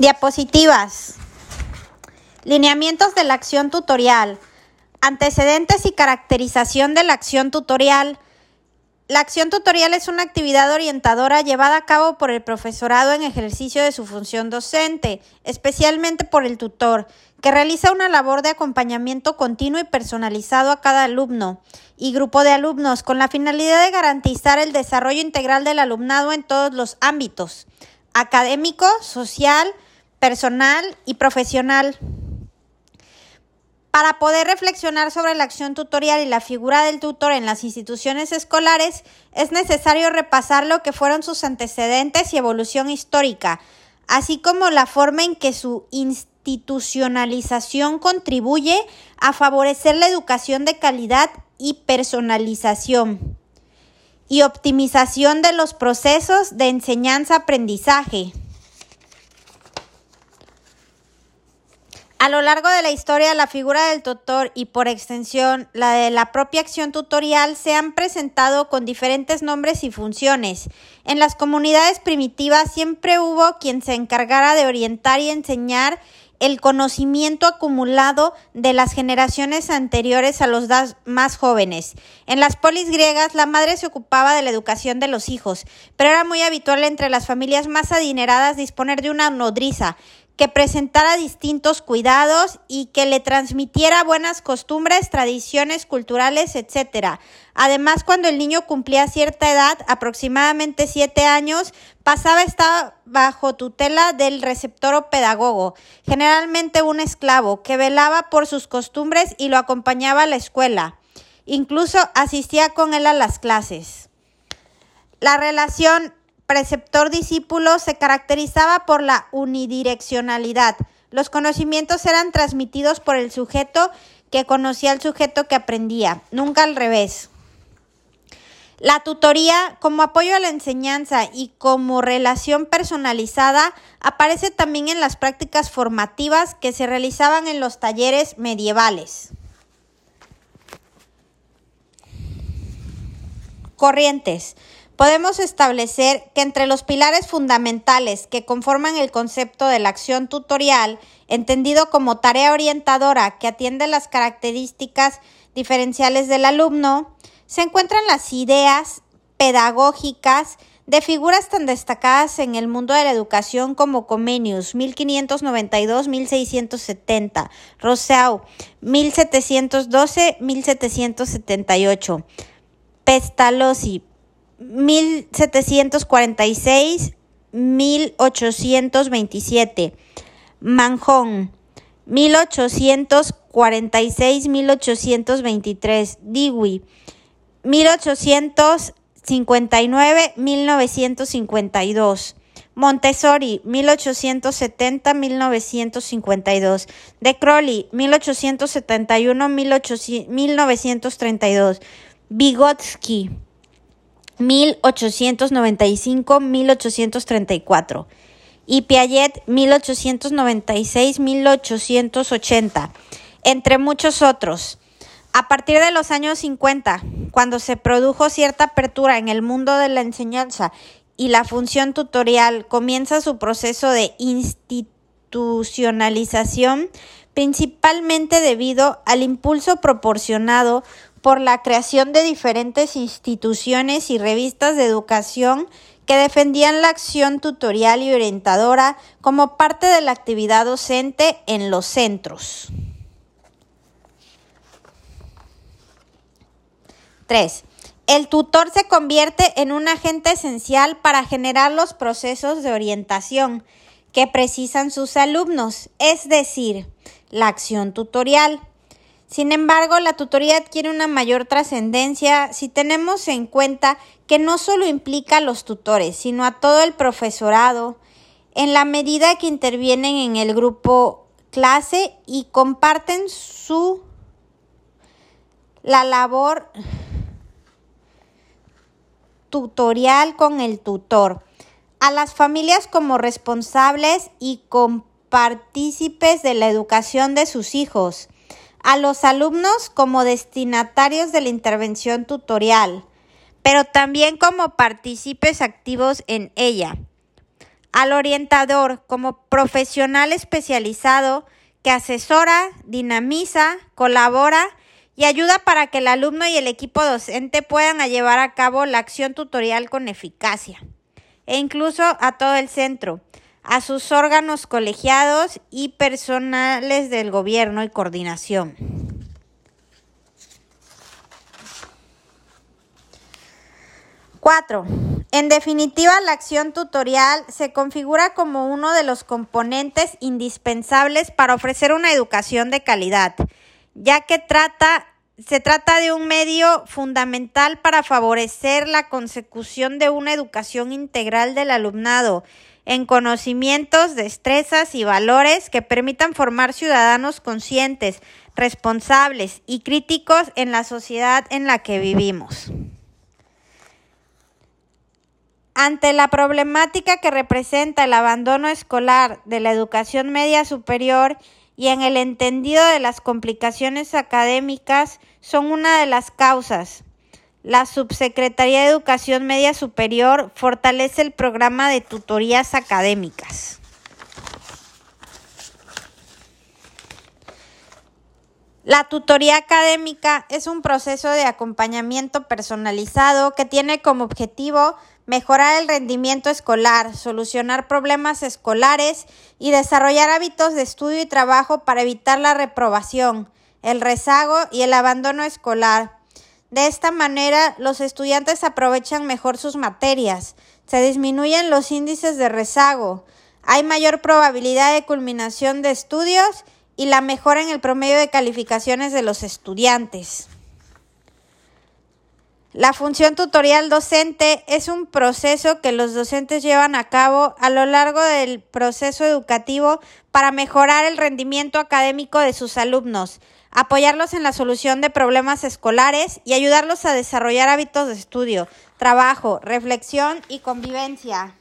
Diapositivas. Lineamientos de la acción tutorial. Antecedentes y caracterización de la acción tutorial. La acción tutorial es una actividad orientadora llevada a cabo por el profesorado en ejercicio de su función docente, especialmente por el tutor, que realiza una labor de acompañamiento continuo y personalizado a cada alumno y grupo de alumnos con la finalidad de garantizar el desarrollo integral del alumnado en todos los ámbitos, académico, social, personal y profesional. Para poder reflexionar sobre la acción tutorial y la figura del tutor en las instituciones escolares, es necesario repasar lo que fueron sus antecedentes y evolución histórica, así como la forma en que su institucionalización contribuye a favorecer la educación de calidad y personalización y optimización de los procesos de enseñanza-aprendizaje. A lo largo de la historia, la figura del tutor y por extensión la de la propia acción tutorial se han presentado con diferentes nombres y funciones. En las comunidades primitivas siempre hubo quien se encargara de orientar y enseñar el conocimiento acumulado de las generaciones anteriores a los más jóvenes. En las polis griegas, la madre se ocupaba de la educación de los hijos, pero era muy habitual entre las familias más adineradas disponer de una nodriza, que presentara distintos cuidados y que le transmitiera buenas costumbres, tradiciones culturales, etc. Además, cuando el niño cumplía cierta edad, aproximadamente siete años, pasaba a estar bajo tutela del receptor o pedagogo, generalmente un esclavo, que velaba por sus costumbres y lo acompañaba a la escuela. Incluso asistía con él a las clases. La relación preceptor-discípulo se caracterizaba por la unidireccionalidad. Los conocimientos eran transmitidos por el sujeto que conocía al sujeto que aprendía, nunca al revés. La tutoría, como apoyo a la enseñanza y como relación personalizada, aparece también en las prácticas formativas que se realizaban en los talleres medievales. Corrientes podemos establecer que entre los pilares fundamentales que conforman el concepto de la acción tutorial, entendido como tarea orientadora que atiende las características diferenciales del alumno, se encuentran las ideas pedagógicas de figuras tan destacadas en el mundo de la educación como Comenius, 1592-1670, Rousseau, 1712-1778, Pestalozzi, 1746, 1827. Manjón, 1846, 1823. Dewey, 1859, 1952. Montessori, 1870, 1952. De Crowley, 1871, 1932. Vygotsky, 1895-1834 y Piaget 1896-1880, entre muchos otros. A partir de los años 50, cuando se produjo cierta apertura en el mundo de la enseñanza y la función tutorial comienza su proceso de institucionalización, principalmente debido al impulso proporcionado por la creación de diferentes instituciones y revistas de educación que defendían la acción tutorial y orientadora como parte de la actividad docente en los centros. 3. El tutor se convierte en un agente esencial para generar los procesos de orientación que precisan sus alumnos, es decir, la acción tutorial. Sin embargo, la tutoría adquiere una mayor trascendencia si tenemos en cuenta que no solo implica a los tutores, sino a todo el profesorado, en la medida que intervienen en el grupo clase y comparten su la labor tutorial con el tutor, a las familias como responsables y compartícipes de la educación de sus hijos, a los alumnos como destinatarios de la intervención tutorial, pero también como partícipes activos en ella, al orientador como profesional especializado que asesora, dinamiza, colabora y ayuda para que el alumno y el equipo docente puedan llevar a cabo la acción tutorial con eficacia, e incluso a todo el centro, a sus órganos colegiados y personales del gobierno y coordinación. Cuatro. En definitiva, la acción tutorial se configura como uno de los componentes indispensables para ofrecer una educación de calidad, ya que trata, se trata de un medio fundamental para favorecer la consecución de una educación integral del alumnado en conocimientos, destrezas y valores que permitan formar ciudadanos conscientes, responsables y críticos en la sociedad en la que vivimos. Ante la problemática que representa el abandono escolar de la educación media superior y en el entendido de las complicaciones académicas son una de las causas. La Subsecretaría de Educación Media Superior fortalece el programa de tutorías académicas. La tutoría académica es un proceso de acompañamiento personalizado que tiene como objetivo mejorar el rendimiento escolar, solucionar problemas escolares y desarrollar hábitos de estudio y trabajo para evitar la reprobación, el rezago y el abandono escolar. De esta manera, los estudiantes aprovechan mejor sus materias, se disminuyen los índices de rezago, hay mayor probabilidad de culminación de estudios y la mejora en el promedio de calificaciones de los estudiantes. La función tutorial docente es un proceso que los docentes llevan a cabo a lo largo del proceso educativo para mejorar el rendimiento académico de sus alumnos, apoyarlos en la solución de problemas escolares y ayudarlos a desarrollar hábitos de estudio, trabajo, reflexión y convivencia.